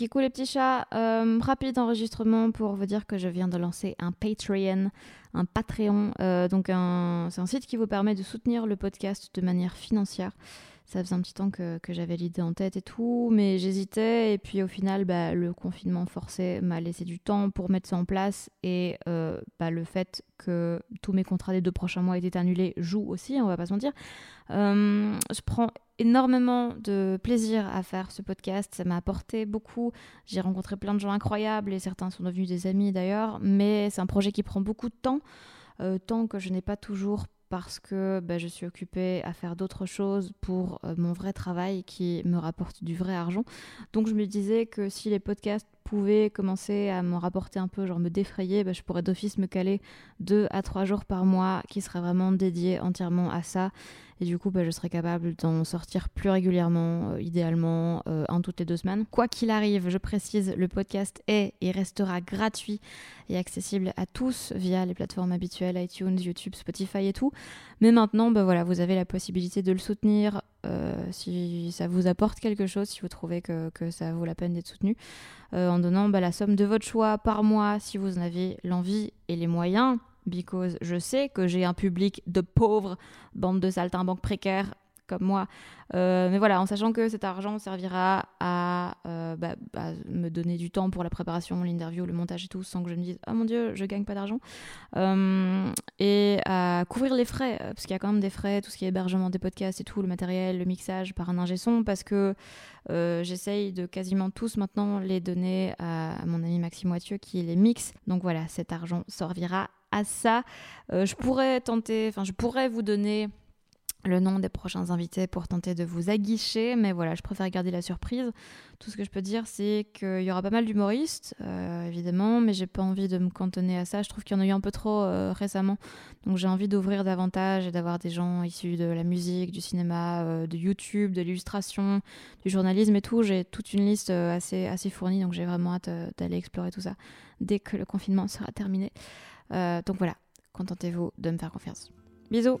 Kikou les petits chats, euh, rapide enregistrement pour vous dire que je viens de lancer un Patreon, un Patreon, euh, donc c'est un site qui vous permet de soutenir le podcast de manière financière. Ça faisait un petit temps que, que j'avais l'idée en tête et tout, mais j'hésitais. Et puis au final, bah, le confinement forcé m'a laissé du temps pour mettre ça en place. Et euh, bah, le fait que tous mes contrats des deux prochains mois étaient annulés joue aussi, on va pas se mentir. Euh, je prends énormément de plaisir à faire ce podcast. Ça m'a apporté beaucoup. J'ai rencontré plein de gens incroyables et certains sont devenus des amis d'ailleurs. Mais c'est un projet qui prend beaucoup de temps. Euh, tant que je n'ai pas toujours parce que bah, je suis occupée à faire d'autres choses pour euh, mon vrai travail qui me rapporte du vrai argent. Donc je me disais que si les podcasts pouvaient commencer à me rapporter un peu, genre me défrayer, bah, je pourrais d'office me caler deux à trois jours par mois qui seraient vraiment dédiés entièrement à ça. Et du coup, bah, je serais capable d'en sortir plus régulièrement, euh, idéalement euh, un toutes les deux semaines. Quoi qu'il arrive, je précise, le podcast est et restera gratuit et accessible à tous via les plateformes habituelles, iTunes, YouTube, Spotify et tout. Mais maintenant, bah, voilà, vous avez la possibilité de le soutenir euh, si ça vous apporte quelque chose, si vous trouvez que, ça vaut la peine d'être soutenu, euh, en donnant bah, la somme de votre choix par mois si vous en avez l'envie et les moyens because je sais que j'ai un public de pauvres, bande de saltimbanques précaires comme moi. Euh, mais voilà, en sachant que cet argent servira à, euh, bah, à me donner du temps pour la préparation, l'interview, le montage et tout, sans que je me dise oh mon dieu, je gagne pas d'argent, Euh, et à couvrir les frais, euh, parce qu'il y a quand même des frais, tout ce qui est hébergement des podcasts et tout, le matériel, le mixage par un ingé son, parce que euh, j'essaye de quasiment tous maintenant les donner à, mon ami Maxime Wathieu qui les mixe. Donc voilà, cet argent servira à ça. Je pourrais tenter, enfin je pourrais vous donner le nom des prochains invités pour tenter de vous aguicher, mais voilà, je préfère garder la surprise. Tout ce que je peux dire, c'est qu'il y aura pas mal d'humoristes, euh, évidemment, mais j'ai pas envie de me cantonner à ça. Je trouve qu'il y en a eu un peu trop euh, récemment, donc j'ai envie d'ouvrir davantage et d'avoir des gens issus de la musique, du cinéma, euh, de YouTube, de l'illustration, du journalisme et tout. J'ai toute une liste assez, assez fournie, donc j'ai vraiment hâte d'aller explorer tout ça dès que le confinement sera terminé. Donc voilà, contentez-vous de me faire confiance. Bisous